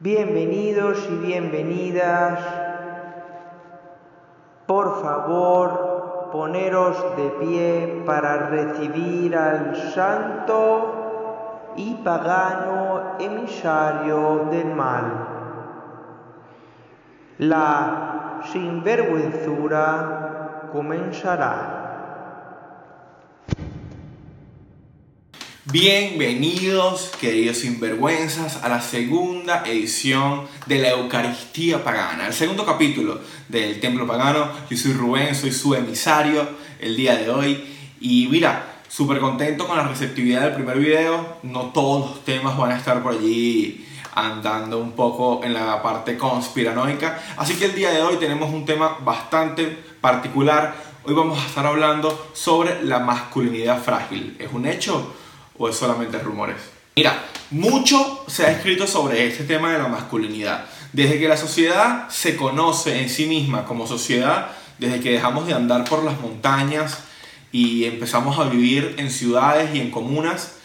Bienvenidos y bienvenidas. Por favor, poneros de pie para recibir al santo y pagano emisario del mal. La sinvergüenzura comenzará. Bienvenidos, queridos sinvergüenzas, a la segunda edición de la Eucaristía Pagana, el segundo capítulo del Templo Pagano. Yo soy Rubén, soy su emisario el día de hoy. Y mira, súper contento con la receptividad del primer video. No todos los temas van a estar por allí andando un poco en la parte conspiranoica. Así que el día de hoy tenemos un tema bastante particular. Hoy vamos a estar hablando sobre la masculinidad frágil. ¿Es un hecho? O es solamente rumores? Mira, mucho se ha escrito sobre este tema de la masculinidad. Desde que la sociedad se conoce en sí misma como sociedad, desde que dejamos de andar por las montañas y empezamos a vivir en ciudades y en comunas,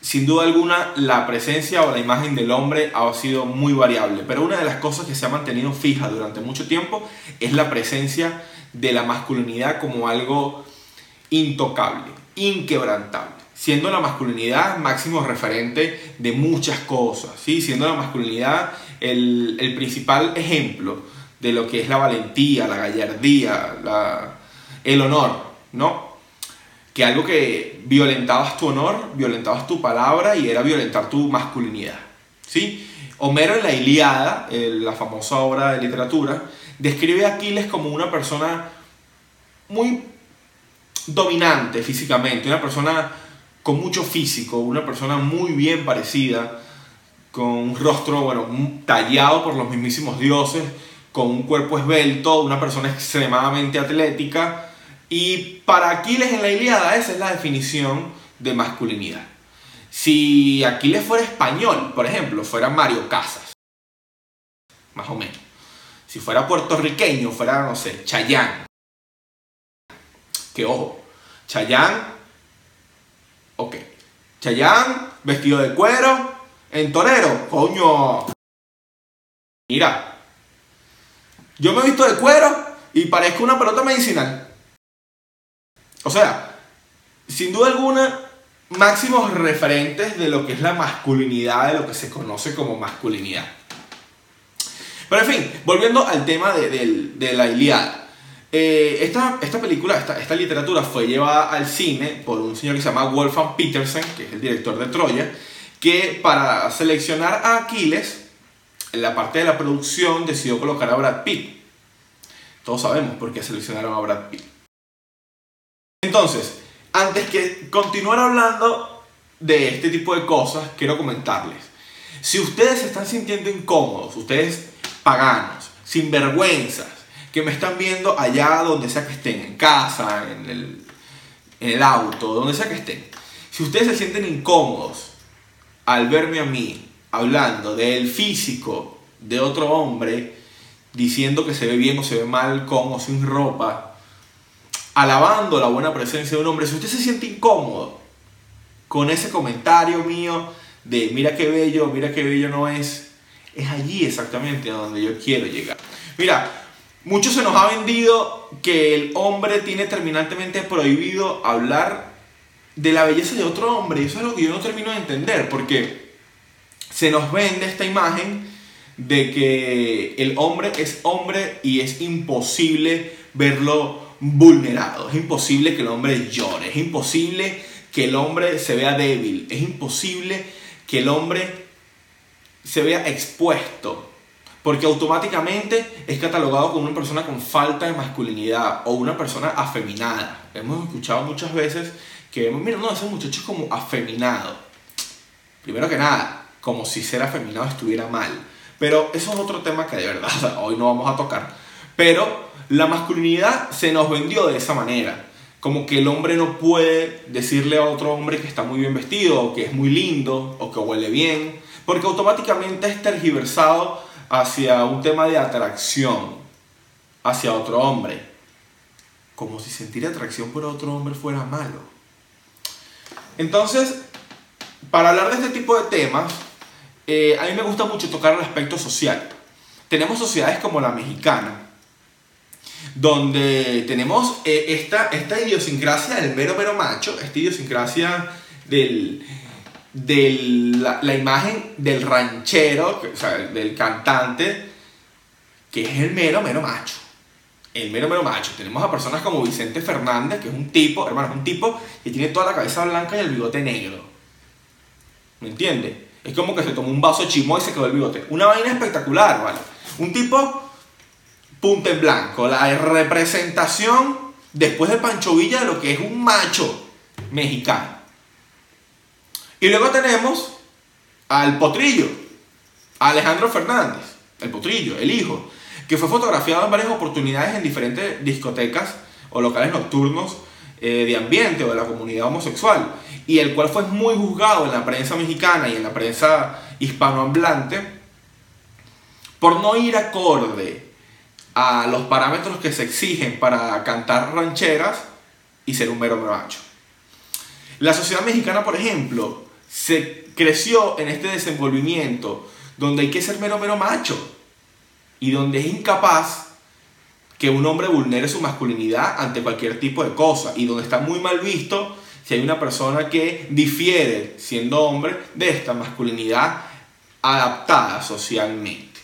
sin duda alguna la presencia o la imagen del hombre ha sido muy variable, pero una de las cosas que se ha mantenido fija durante mucho tiempo es la presencia de la masculinidad como algo intocable, inquebrantable siendo la masculinidad máximo referente de muchas cosas, ¿sí? siendo la masculinidad el, el principal ejemplo de lo que es la valentía, la gallardía, la, el honor, ¿no? Que algo que violentabas tu honor, violentabas tu palabra y era violentar tu masculinidad, ¿sí? Homero en la Iliada, la famosa obra de literatura, describe a Aquiles como una persona muy dominante físicamente, una persona con mucho físico, una persona muy bien parecida, con un rostro, bueno, tallado por los mismísimos dioses, con un cuerpo esbelto, una persona extremadamente atlética. Y para Aquiles en la Iliada esa es la definición de masculinidad. Si Aquiles fuera español, por ejemplo, fuera Mario Casas, más o menos. Si fuera puertorriqueño, fuera, no sé, Chayán. Que ojo, Chayán Ok. Chayán, vestido de cuero, en torero, coño. Mira, yo me he visto de cuero y parezco una pelota medicinal. O sea, sin duda alguna, máximos referentes de lo que es la masculinidad, de lo que se conoce como masculinidad. Pero en fin, volviendo al tema de, de la Iliada. Eh, esta, esta, película, esta, esta, literatura fue llevada al cine por un señor que se llama Wolfgang Petersen, que es el director de Troya, que para seleccionar a Aquiles, en la parte de la producción decidió colocar a Brad Pitt. Todos sabemos por qué seleccionaron a Brad Pitt. Entonces, antes que continuar hablando de este tipo de cosas, quiero comentarles. Si ustedes se están sintiendo incómodos, ustedes paganos, sinvergüenzas, que me están viendo allá donde sea que estén, en casa, en el, en el auto, donde sea que estén. Si ustedes se sienten incómodos al verme a mí hablando del físico de otro hombre, diciendo que se ve bien o se ve mal con o sin ropa, alabando la buena presencia de un hombre, si usted se siente incómodo con ese comentario mío de mira qué bello, mira qué bello no es, es allí exactamente a donde yo quiero llegar. Mira, mucho se nos ha vendido que el hombre tiene terminantemente prohibido hablar de la belleza de otro hombre. Eso es lo que yo no termino de entender, porque se nos vende esta imagen de que el hombre es hombre y es imposible verlo vulnerado, es imposible que el hombre llore, es imposible que el hombre se vea débil, es imposible que el hombre se vea expuesto porque automáticamente es catalogado como una persona con falta de masculinidad o una persona afeminada. Hemos escuchado muchas veces que, mira, no, ese muchacho es como afeminado. Primero que nada, como si ser afeminado estuviera mal. Pero eso es otro tema que de verdad hoy no vamos a tocar. Pero la masculinidad se nos vendió de esa manera. Como que el hombre no puede decirle a otro hombre que está muy bien vestido, o que es muy lindo, o que huele bien, porque automáticamente es tergiversado hacia un tema de atracción hacia otro hombre, como si sentir atracción por otro hombre fuera malo. Entonces, para hablar de este tipo de temas, eh, a mí me gusta mucho tocar el aspecto social. Tenemos sociedades como la mexicana, donde tenemos eh, esta, esta idiosincrasia del mero mero macho, esta idiosincrasia del, de la, imagen del ranchero, o sea, del cantante, que es el mero mero macho. El mero mero macho. Tenemos a personas como Vicente Fernández, que es un tipo, hermano, un tipo que tiene toda la cabeza blanca y el bigote negro. ¿Me entiendes? Es como que se tomó un vaso de chimo y se quedó el bigote. Una vaina espectacular, ¿vale? Un tipo punta en blanco, la representación después de Pancho Villa de lo que es un macho mexicano. Y luego tenemos al potrillo, a Alejandro Fernández, el potrillo, el hijo, que fue fotografiado en varias oportunidades en diferentes discotecas o locales nocturnos eh, de ambiente o de la comunidad homosexual, y el cual fue muy juzgado en la prensa mexicana y en la prensa hispanohablante por no ir acorde a los parámetros que se exigen para cantar rancheras y ser un mero macho. La sociedad mexicana, por ejemplo, se creció en este desenvolvimiento donde hay que ser mero mero macho y donde es incapaz que un hombre vulnere su masculinidad ante cualquier tipo de cosa y donde está muy mal visto si hay una persona que difiere siendo hombre de esta masculinidad adaptada socialmente.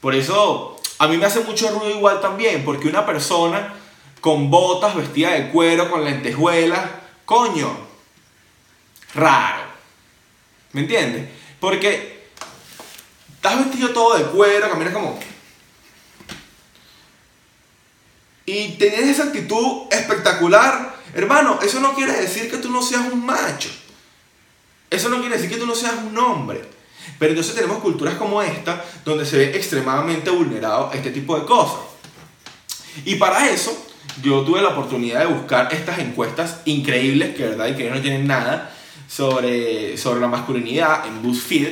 Por eso a mí me hace mucho ruido igual también, porque una persona con botas, vestida de cuero, con lentejuelas, coño, raro. ¿Me entiendes? Porque estás vestido todo de cuero, caminas como... Y tienes esa actitud espectacular. Hermano, eso no quiere decir que tú no seas un macho. Eso no quiere decir que tú no seas un hombre. Pero entonces tenemos culturas como esta, donde se ve extremadamente vulnerado este tipo de cosas. Y para eso, yo tuve la oportunidad de buscar estas encuestas increíbles, que verdad y que no tienen nada, sobre, sobre la masculinidad en BuzzFeed.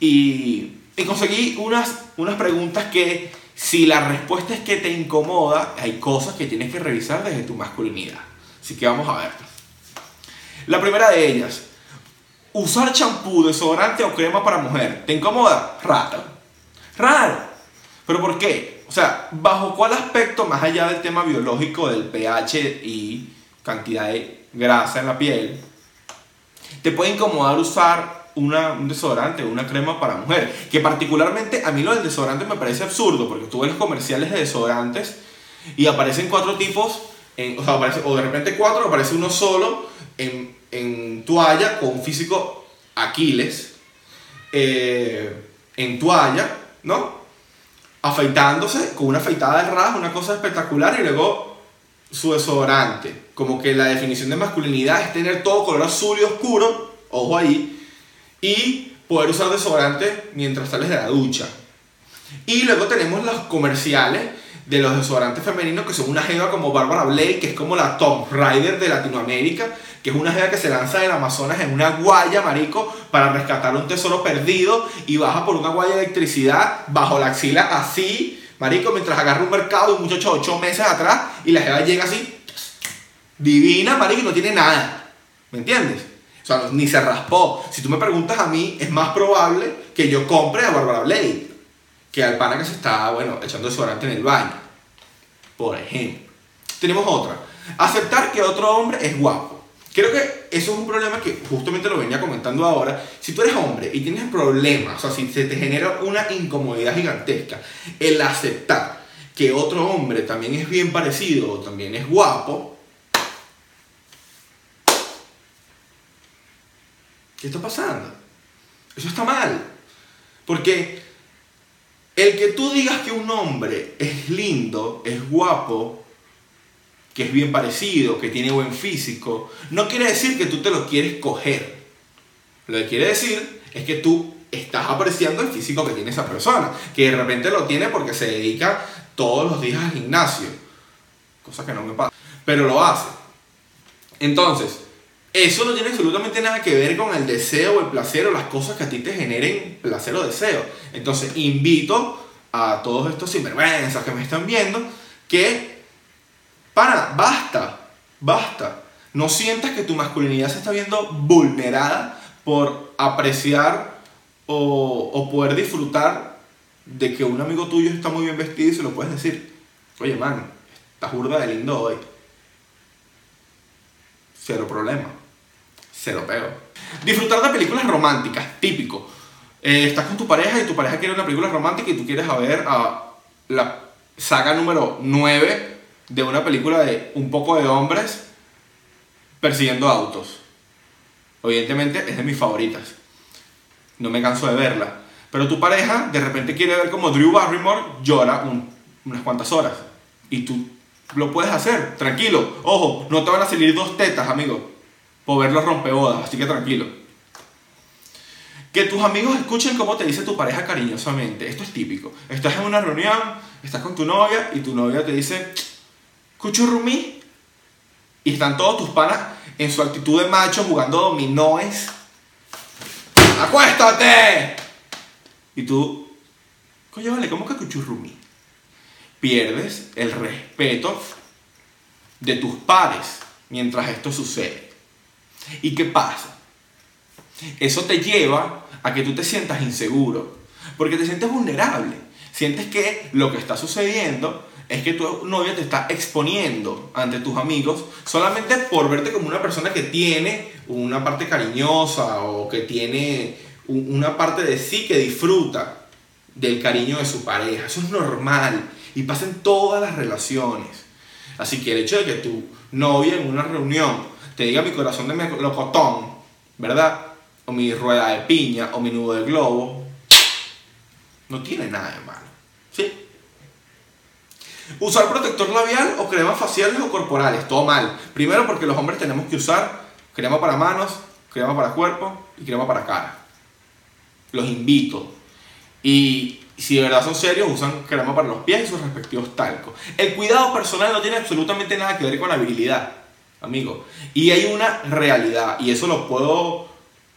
Y, y conseguí unas, unas preguntas que, si la respuesta es que te incomoda, hay cosas que tienes que revisar desde tu masculinidad. Así que vamos a ver. La primera de ellas, Usar champú, desodorante o crema para mujer, ¿te incomoda? Raro. Raro. ¿Pero por qué? O sea, ¿bajo cuál aspecto, más allá del tema biológico del pH y cantidad de grasa en la piel, te puede incomodar usar una, un desodorante una crema para mujer? Que particularmente a mí lo del desodorante me parece absurdo, porque tú ves los comerciales de desodorantes y aparecen cuatro tipos, o sea, aparece, o de repente cuatro, aparece uno solo en en toalla con físico Aquiles, eh, en toalla, ¿no? Afeitándose con una afeitada de ras, una cosa espectacular, y luego su desodorante. Como que la definición de masculinidad es tener todo color azul y oscuro, ojo ahí, y poder usar desodorante mientras sales de la ducha. Y luego tenemos los comerciales de los desodorantes femeninos que son una jeva como Barbara Blake, que es como la Tom Rider de Latinoamérica, que es una jeva que se lanza del Amazonas en una guaya, marico, para rescatar un tesoro perdido y baja por una guaya de electricidad bajo la axila así, marico, mientras agarra un mercado un muchacho 8 meses atrás y la jeva llega así, divina, marico, y no tiene nada. ¿Me entiendes? O sea, ni se raspó. Si tú me preguntas a mí, es más probable que yo compre a Barbara Blake que al pana que se está, bueno, echando desodorante en el baño. Por ejemplo. Tenemos otra. Aceptar que otro hombre es guapo. Creo que eso es un problema que justamente lo venía comentando ahora. Si tú eres hombre y tienes problemas, o sea, si se te genera una incomodidad gigantesca, el aceptar que otro hombre también es bien parecido o también es guapo, ¿qué está pasando? Eso está mal. Porque el que tú digas que un hombre es lindo, es guapo, que es bien parecido, que tiene buen físico, no quiere decir que tú te lo quieres coger. Lo que quiere decir es que tú estás apreciando el físico que tiene esa persona, que de repente lo tiene porque se dedica todos los días al gimnasio, cosa que no me pasa, pero lo hace. Entonces, eso no tiene absolutamente nada que ver con el deseo o el placer o las cosas que a ti te generen placer o deseo. Entonces, invito a todos estos sinvergüenzas que me están viendo que para, basta, basta. No sientas que tu masculinidad se está viendo vulnerada por apreciar o, poder disfrutar de que un amigo tuyo está muy bien vestido y se lo puedes decir. Oye, man, estás burda de lindo hoy. Cero problema. Cero pego. Disfrutar de películas románticas, típico. Eh, estás con tu pareja y tu pareja quiere una película romántica y tú quieres ver a la saga número 9 de una película de un poco de hombres persiguiendo autos. Evidentemente es de mis favoritas. No me canso de verla. Pero tu pareja de repente quiere ver como Drew Barrymore llora unas cuantas horas. Y tú lo puedes hacer, tranquilo. Ojo, no te van a salir dos tetas, amigo, por ver los rompebodas, así que tranquilo. Que tus amigos escuchen cómo te dice tu pareja cariñosamente. Esto es típico. Estás en una reunión, estás con tu novia y tu novia te dice, cuchurrumí. Y están todos tus panas en su actitud de macho jugando dominóes. ¡Acuéstate! Y tú, coño, vale, ¿cómo que cuchurrumí? Pierdes el respeto de tus pares mientras esto sucede. ¿Y qué pasa? Eso te lleva a que tú te sientas inseguro, porque te sientes vulnerable. Sientes que lo que está sucediendo es que tu novia te está exponiendo ante tus amigos solamente por verte como una persona que tiene una parte cariñosa o que tiene una parte de sí que disfruta del cariño de su pareja. Eso es normal y pasa en todas las relaciones. Así que el hecho de que tu novia en una reunión te diga mi corazón de melocotón, ¿verdad? O mi rueda de piña o mi nudo de globo, no tiene nada de malo. ¿Sí? Usar protector labial o cremas faciales o corporales, todo mal. Primero porque los hombres tenemos que usar crema para manos, crema para cuerpo y crema para cara. Los invito. Y si de verdad son serios, usan crema para los pies y sus respectivos talcos. El cuidado personal no tiene absolutamente nada que ver con la amigo. Y hay una realidad, y eso lo puedo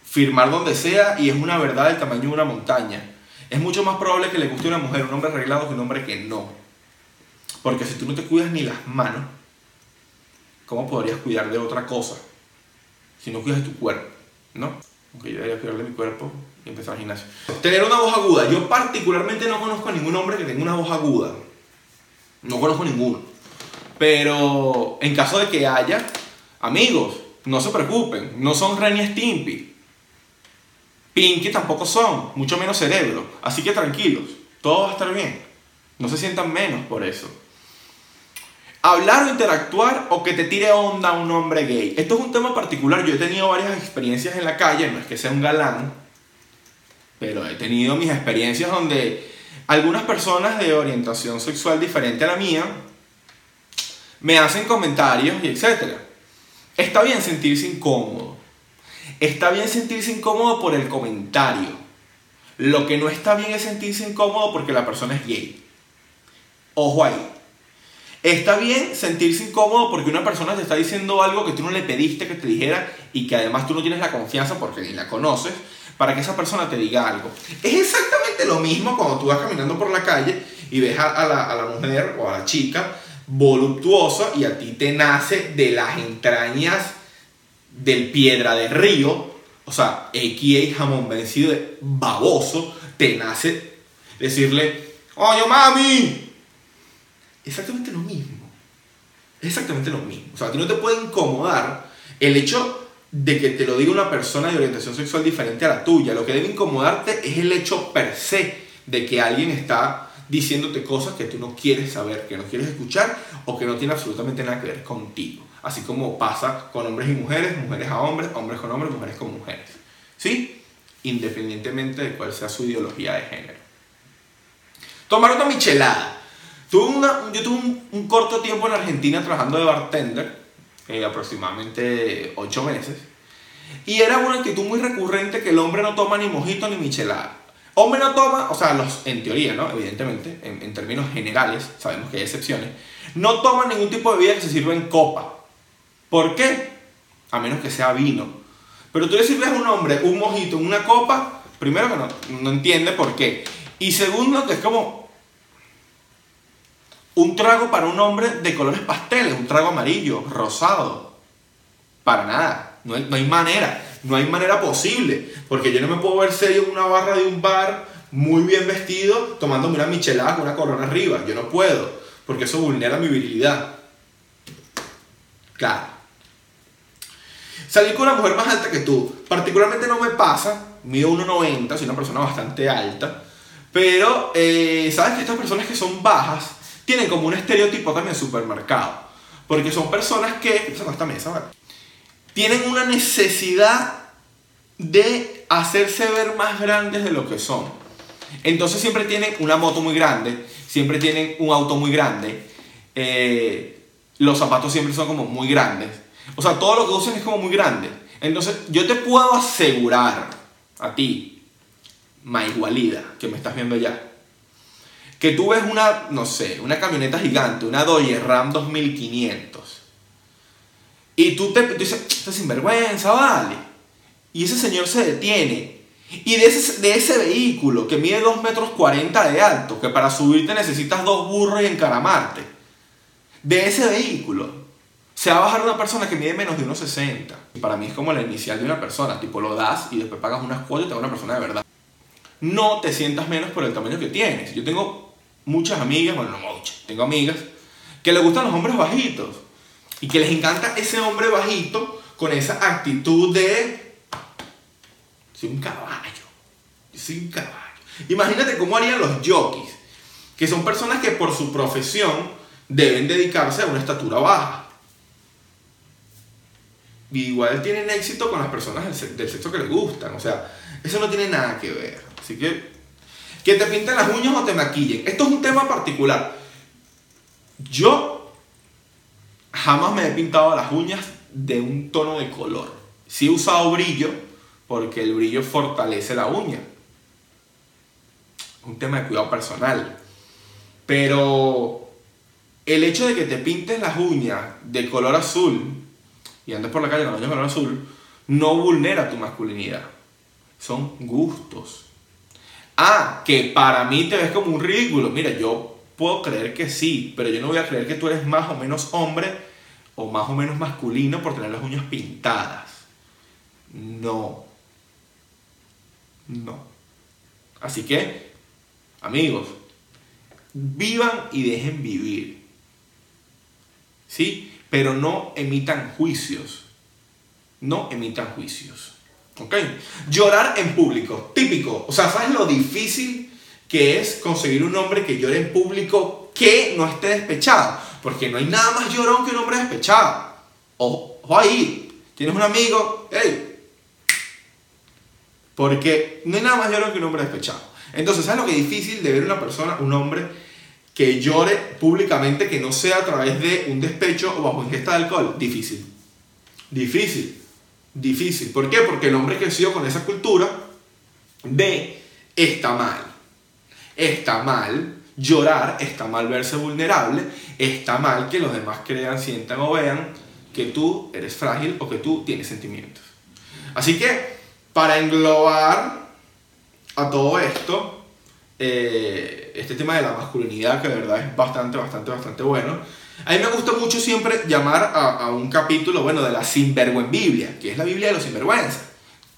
firmar donde sea, y es una verdad del tamaño de una montaña. Es mucho más probable que le guste a una mujer un hombre arreglado que un hombre que no. Porque si tú no te cuidas ni las manos, ¿cómo podrías cuidar de otra cosa? Si no cuidas de tu cuerpo, ¿no? Aunque yo debería cuidar de mi cuerpo y empezar al gimnasio. Tener una voz aguda. Yo particularmente no conozco a ningún hombre que tenga una voz aguda. No conozco ninguno. Pero en caso de que haya, amigos, no se preocupen. No son Ren y Stimpy. Pinky tampoco son, mucho menos cerebro. Así que tranquilos, todo va a estar bien. No se sientan menos por eso. Hablar o interactuar o que te tire onda un hombre gay. Esto es un tema particular. Yo he tenido varias experiencias en la calle, no es que sea un galán, pero he tenido mis experiencias donde algunas personas de orientación sexual diferente a la mía me hacen comentarios y etcétera. Está bien sentirse incómodo. Está bien sentirse incómodo por el comentario. Lo que no está bien es sentirse incómodo porque la persona es gay. Ojo ahí. Está bien sentirse incómodo porque una persona te está diciendo algo que tú no le pediste que te dijera y que además tú no tienes la confianza porque ni la conoces para que esa persona te diga algo. Es exactamente lo mismo cuando tú vas caminando por la calle y ves a, la, a la mujer o a la chica voluptuosa y a ti te nace de las entrañas del piedra de río, o sea, XA jamón vencido de baboso, te nace decirle, oye mami, exactamente lo mismo. exactamente lo mismo. O sea, a ti no te puede incomodar el hecho de que te lo diga una persona de orientación sexual diferente a la tuya. Lo que debe incomodarte es el hecho per se de que alguien está diciéndote cosas que tú no quieres saber, que no quieres escuchar o que no tiene absolutamente nada que ver contigo. Así como pasa con hombres y mujeres, mujeres a hombres, hombres con hombres, mujeres con mujeres. ¿Sí? Independientemente de cuál sea su ideología de género. Tomar una michelada. Tuve una, yo tuve un, corto tiempo en Argentina trabajando de bartender, eh, aproximadamente 8 meses, y era una actitud muy recurrente que el hombre no toma ni mojito ni michelada. Hombre no toma, o sea, los, en teoría, ¿no? Evidentemente, en, en términos generales, sabemos que hay excepciones, no toma ningún tipo de bebida que se sirva en copa. ¿Por qué? A menos que sea vino. Pero tú le sirves a un hombre un mojito en una copa, primero que no, no entiende por qué. Y segundo, que es como un trago para un hombre de colores pasteles, un trago amarillo, rosado. Para nada, no hay, manera. no hay manera posible, porque yo no me puedo ver serio en una barra de un bar muy bien vestido, tomándome una michelada con una corona arriba. Yo no puedo, porque eso vulnera mi virilidad. Claro. Salir con una mujer más alta que tú, particularmente no me pasa, mido 1,90, soy una persona bastante alta, pero eh, sabes que estas personas que son bajas tienen como un estereotipo también en supermercado, porque son personas que, esta mesa, ¿vale? tienen una necesidad de hacerse ver más grandes de lo que son. Entonces siempre tienen una moto muy grande, siempre tienen un auto muy grande, eh, los zapatos siempre son como muy grandes. O sea, todo lo que usan es como muy grande. Entonces yo te puedo asegurar a ti, igualida que me estás viendo ya, que tú ves una, no sé, una camioneta gigante, una Dodge Ram 2500, y tú te tú dices, estás sinvergüenza, vale. Y ese señor se detiene. Y de ese, de ese vehículo que mide 2 metros 40 de alto, que para subirte necesitas dos burros y encaramarte, de ese vehículo se va a bajar una persona que mide menos de 1,60. Y para mí es como la inicial de una persona, tipo lo das y después pagas unas cuotas y te da una persona de verdad. No te sientas menos por el tamaño que tienes. Yo tengo muchas amigas, bueno, no muchas, tengo amigas que le gustan los hombres bajitos. Y que les encanta ese hombre bajito con esa actitud de... Soy un caballo. soy un caballo. Imagínate cómo harían los jockeys, que son personas que por su profesión deben dedicarse a una estatura baja. Y igual tienen éxito con las personas del sexo que les gustan. O sea, eso no tiene nada que ver. Así que, que te pinten las uñas o te maquillen. Esto es un tema particular. Yo jamás me he pintado las uñas de un tono de color. Sí he usado brillo porque el brillo fortalece la uña. Un tema de cuidado personal. Pero el hecho de que te pintes las uñas de color azul y andes por la calle con las uñas de color azul no vulnera tu masculinidad. Son gustos. Ah, que para mí te ves como un ridículo. Mira, yo puedo creer que sí, pero yo no voy a creer que tú eres más o menos hombre o más o menos masculino por tener las uñas pintadas. No. No. Así que, amigos, vivan y dejen vivir. ¿Sí? Pero no emitan juicios. No emitan juicios. ¿Ok? Llorar en público. Típico. O sea, ¿sabes lo difícil que es conseguir un hombre que llore en público que no esté despechado. Porque no hay nada más llorón que un hombre despechado. Ojo, ahí, tienes un amigo, hey. Porque no hay nada más llorón que un hombre despechado. Entonces, ¿sabes lo que es difícil de ver una persona, un hombre, que llore públicamente, que no sea a través de un despecho o bajo ingesta de alcohol? Difícil. Difícil. Difícil. ¿Por qué? Porque el hombre creció con esa cultura de está mal está mal llorar, está mal verse vulnerable, está mal que los demás crean, sientan o vean que tú eres frágil o que tú tienes sentimientos. Así que, para englobar a todo esto, eh, este tema de la masculinidad, que de verdad es bastante, bastante, bastante bueno, a mí me gusta mucho siempre llamar a, un capítulo, bueno, de la Sinvergüen Biblia, que es la Biblia de los sinvergüenzas,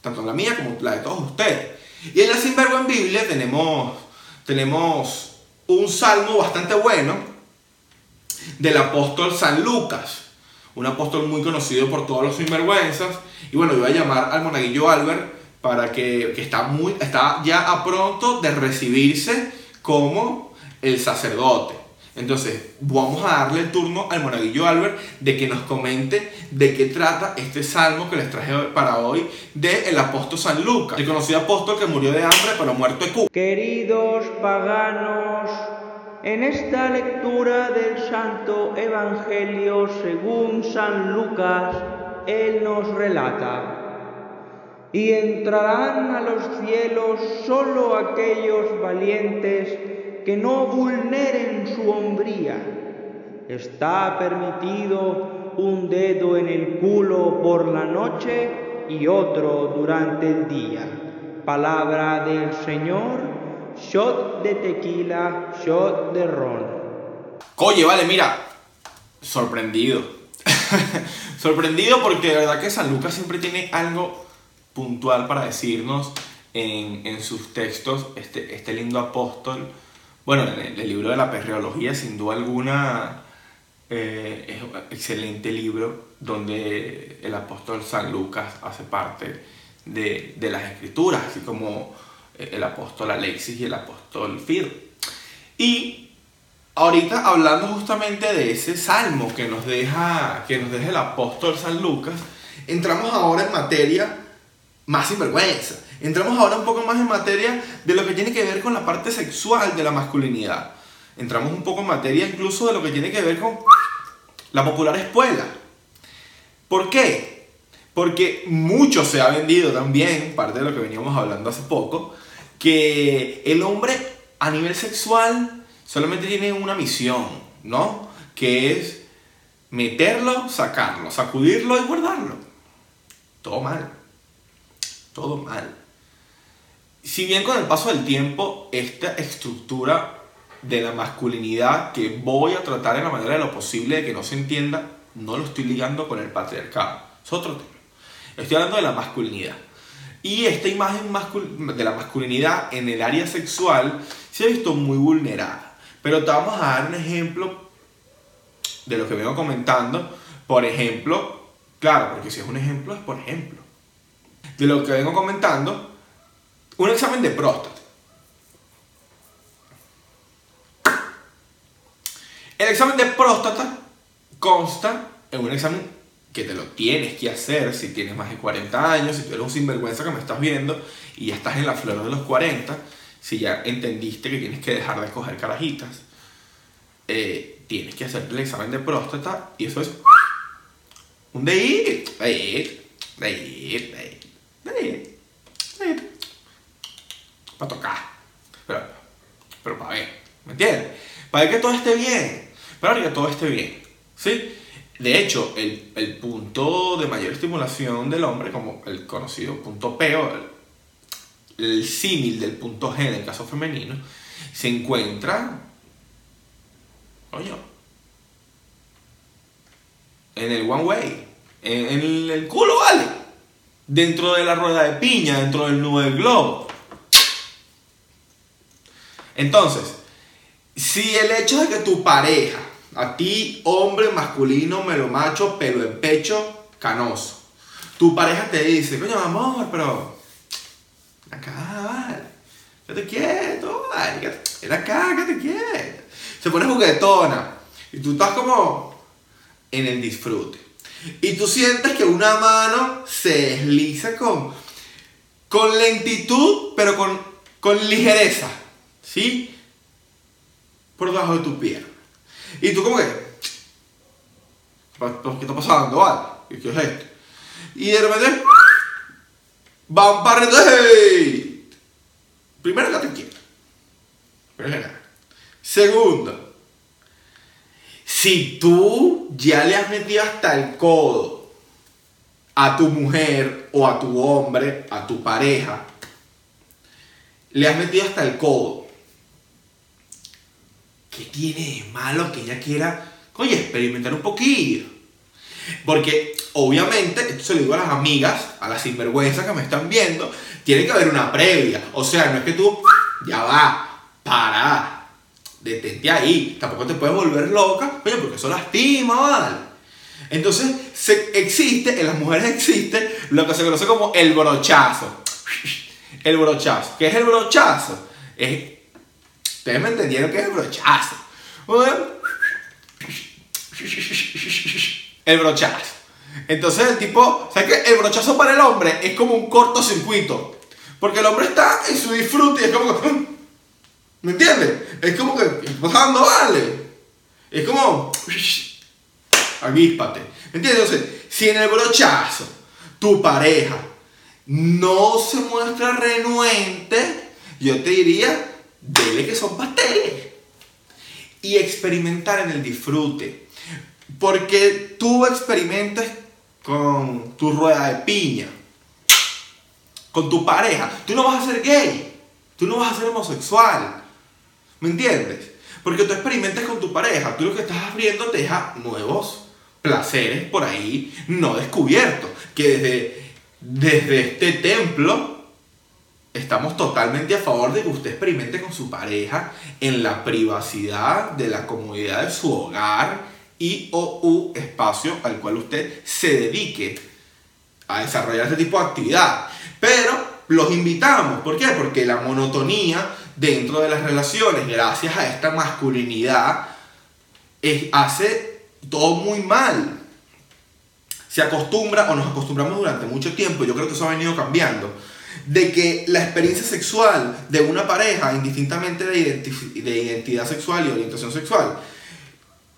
tanto la mía como la de todos ustedes. Y en la Sinvergüen Biblia tenemos tenemos un salmo bastante bueno del apóstol San Lucas, un apóstol muy conocido por todos los sinvergüenzas. Y bueno, voy a llamar al monaguillo Albert para que, que está, muy, está ya a pronto de recibirse como el sacerdote. Entonces, vamos a darle el turno al monaguillo Albert de que nos comente de qué trata este salmo que les traje para hoy del apóstol San Lucas, el conocido apóstol que murió de hambre pero muerto de cu. Queridos paganos, en esta lectura del Santo Evangelio según San Lucas, él nos relata. Y entrarán a los cielos solo aquellos valientes que no vulneren su hombría. Está permitido un dedo en el culo por la noche y otro durante el día. Palabra del Señor, shot de tequila, shot de ron. Oye, vale, mira, sorprendido. sorprendido porque de verdad que San Lucas siempre tiene algo puntual para decirnos en, en sus textos este, este lindo apóstol. Bueno, en el, el libro de la perreología, sin duda alguna, eh, es un excelente libro donde el apóstol San Lucas hace parte de, de las escrituras, así como eh, el apóstol Alexis y el apóstol Fir. Y ahorita hablando justamente de ese salmo que nos deja, que nos deja el apóstol San Lucas, entramos ahora en materia más sinvergüenza. Entramos ahora un poco más en materia de lo que tiene que ver con la parte sexual de la masculinidad. Entramos un poco en materia incluso de lo que tiene que ver con la popular escuela. ¿Por qué? Porque mucho se ha vendido también, parte de lo que veníamos hablando hace poco, que el hombre a nivel sexual solamente tiene una misión, ¿no? Que es meterlo, sacarlo, sacudirlo y guardarlo. Todo mal. Todo mal. Si bien con el paso del tiempo, esta estructura de la masculinidad que voy a tratar en la manera de lo posible de que no se entienda, no lo estoy ligando con el patriarcado. Es otro tema. Estoy hablando de la masculinidad. Y esta imagen de la masculinidad en el área sexual se ha visto muy vulnerada. Pero te vamos a dar un ejemplo de lo que vengo comentando. Por ejemplo, claro, porque si es un ejemplo, es por ejemplo. De lo que vengo comentando, un examen de próstata. El examen de próstata consta en un examen que te lo tienes que hacer si tienes más de 40 años, si tú eres un sinvergüenza que me estás viendo y ya estás en la flor de los 40, si ya entendiste que tienes que dejar de coger carajitas, eh, tienes que hacer el examen de próstata y eso es un de ir, de ir, de ir, de ir, de ir, para tocar, pero, pero para ver, ¿me entiendes? Para ver que todo esté bien, para que todo esté bien, ¿sí? De hecho, el, el, punto de mayor estimulación del hombre, como el conocido punto P o el, símil del punto G en el caso femenino, se encuentra, coño, en el one way, en, en el, el, culo, vale, dentro de la rueda de piña, dentro del nudo del globo. Entonces, si el hecho de que tu pareja a ti, hombre masculino, melo macho, pelo en pecho, canoso. Tu pareja te dice, coño, amor, pero. Acá, vale. Quédate quieto, vale. Ven acá, quédate quieto. Se pone juguetona. Y tú estás como en el disfrute. Y tú sientes que una mano se desliza con, con lentitud, pero con, con ligereza. ¿Sí? Por debajo de tu pierna. Y tú como que, ¿qué está pasando? Vale? ¿Qué es esto? Y de repente, van para. Primero, que te. Segundo, si tú ya le has metido hasta el codo a tu mujer o a tu hombre, a tu pareja, le has metido hasta el codo ¿qué tiene de malo que ella quiera, oye, experimentar un poquillo? Porque obviamente, esto se lo digo a las amigas, a las sinvergüenzas que me están viendo, tiene que haber una previa. O sea, no es que tú, ya va, para, detente ahí. Tampoco te puedes volver loca, oye, porque eso lastima, ¿vale? Entonces, se, existe, en las mujeres existe lo que se conoce como el brochazo. El brochazo. ¿Qué es el brochazo? Es Ustedes me entendieron que es el brochazo. El brochazo. Entonces el tipo, ¿sabes qué? El brochazo para el hombre es como un cortocircuito. Porque el hombre está en su disfrute y es como que... ¿Me entiendes? Es como que... Pasando, vale. Es como... Avíspate. ¿Me entiendes? Entonces, si en el brochazo tu pareja no se muestra renuente, yo te diría dele que son pasteles. Y experimentar en el disfrute. Porque tú experimentas con tu rueda de piña, con tu pareja. Tú no vas a ser gay, tú no vas a ser homosexual. ¿Me entiendes? Porque tú experimentas con tu pareja, tú lo que estás abriendo te deja nuevos placeres por ahí no descubiertos, que desde desde este templo estamos totalmente a favor de que usted experimente con su pareja en la privacidad de la comodidad de su hogar y o u espacio al cual usted se dedique a desarrollar este tipo de actividad. Pero los invitamos, ¿por qué? Porque la monotonía dentro de las relaciones, gracias a esta masculinidad, es, hace todo muy mal. Se acostumbra o nos acostumbramos durante mucho tiempo, yo creo que eso ha venido cambiando, de que la experiencia sexual de una pareja, indistintamente de, de identidad sexual y orientación sexual,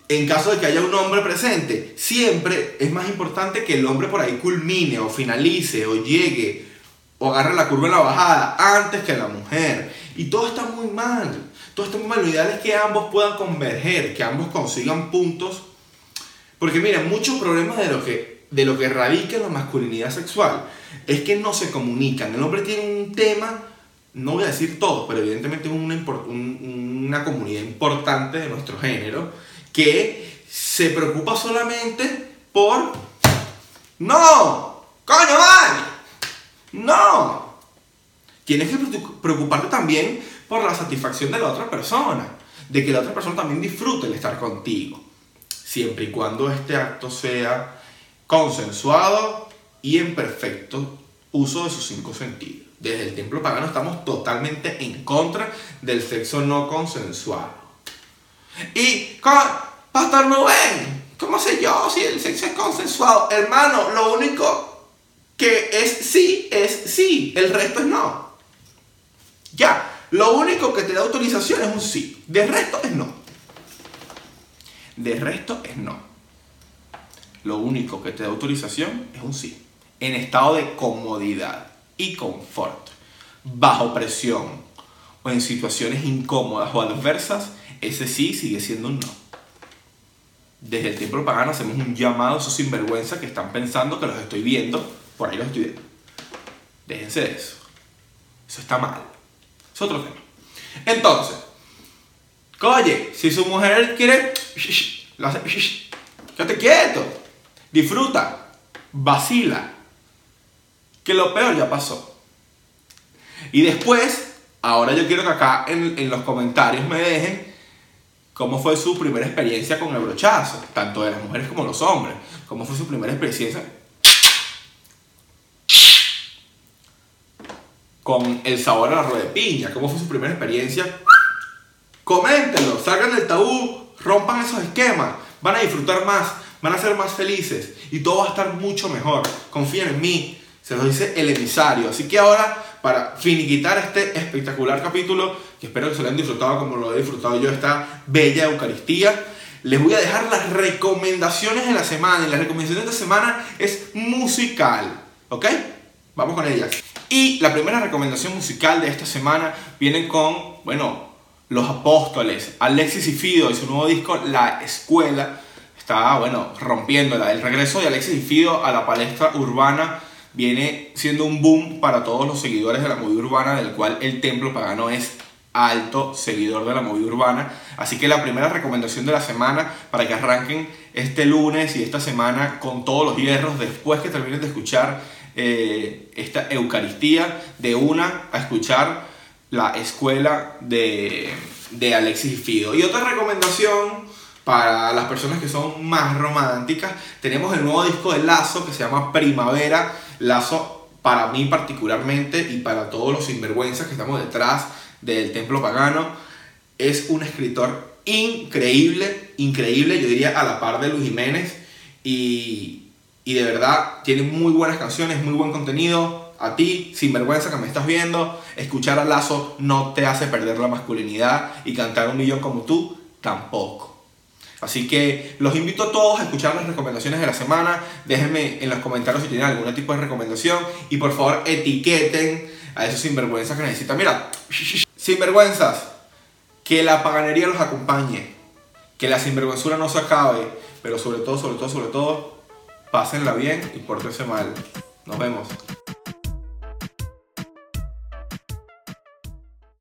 en caso de que haya un hombre presente, siempre es más importante que el hombre por ahí culmine o finalice o llegue o agarre la curva en la bajada antes que la mujer. Y todo está muy mal. Todo está muy mal. Lo ideal es que ambos puedan converger, que ambos consigan puntos. Porque miren, muchos problemas de lo que, de lo que radica la masculinidad sexual es que no se comunican. El hombre tiene un tema, no voy a decir todo, pero evidentemente una, una comunidad importante de nuestro género que se preocupa solamente por... No, coño, vale. No. Tienes que preocuparte también por la satisfacción de la otra persona, de que la otra persona también disfrute el estar contigo, siempre y cuando este acto sea consensuado y en perfecto uso de sus cinco sentidos. Desde el templo pagano estamos totalmente en contra del sexo no consensuado. Y, Pastor Rubén, ¿cómo sé yo si el sexo es consensuado? Hermano, lo único que es sí, es sí, el resto es no. Ya, lo único que te da autorización es un sí, de resto es no. De resto es no. Lo único que te da autorización es un sí, en estado de comodidad y confort, bajo presión o en situaciones incómodas o adversas, ese sí sigue siendo un no. Desde el tiempo pagano hacemos un llamado a esos sinvergüenza que están pensando que los estoy viendo por ahí los estoy viendo. Déjense de eso. Eso está mal. Es otro tema. Entonces, oye, si su mujer quiere, lo hace, quédate quieto. Disfruta. Vacila. Que lo peor ya pasó. Y después, ahora yo quiero que acá en, los comentarios me dejen cómo fue su primera experiencia con el brochazo, tanto de las mujeres como los hombres. Cómo fue su primera experiencia con el sabor a la rueda de piña. ¿Cómo fue su primera experiencia? Coméntenlo, salgan del tabú, rompan esos esquemas, van a disfrutar más, van a ser más felices y todo va a estar mucho mejor. Confíen en mí, se lo dice el emisario. Así que ahora, para finiquitar este espectacular capítulo, que espero que se lo hayan disfrutado como lo he disfrutado yo, esta bella Eucaristía, les voy a dejar las recomendaciones de la semana. Y la recomendación de esta semana es musical. ¿Ok? Vamos con ellas. Y la primera recomendación musical de esta semana viene con, bueno, Los Apóstoles, Alexis y Fido y su nuevo disco La Escuela. Está, bueno, rompiéndola. El regreso de Alexis Fido a la palestra urbana viene siendo un boom para todos los seguidores de la movida urbana, del cual el Templo Pagano es alto seguidor de la movida urbana. Así que la primera recomendación de la semana para que arranquen este lunes y esta semana con todos los hierros después que terminen de escuchar eh, esta Eucaristía de una a escuchar la escuela de, de Alexis Fido. Y otra recomendación para las personas que son más románticas, tenemos el nuevo disco de Lazo que se llama Primavera. Lazo para mí particularmente y para todos los sinvergüenzas que estamos detrás del templo pagano, es un escritor increíble, increíble, yo diría a la par de Luis Jiménez y y de verdad tiene muy buenas canciones, muy buen contenido. A ti, sin vergüenza que me estás viendo, escuchar a Lazo no te hace perder la masculinidad y cantar un millón como tú tampoco. Así que los invito a todos a escuchar las recomendaciones de la semana. Déjenme en los comentarios si tienen algún tipo de recomendación. Y por favor etiqueten a esos sinvergüenzas que necesitan. Mira, sinvergüenzas, que la paganería los acompañe. Que la sinvergüenzura no se acabe. Pero sobre todo, sobre todo, sobre todo, Pásenla bien y pórtense mal. Nos vemos.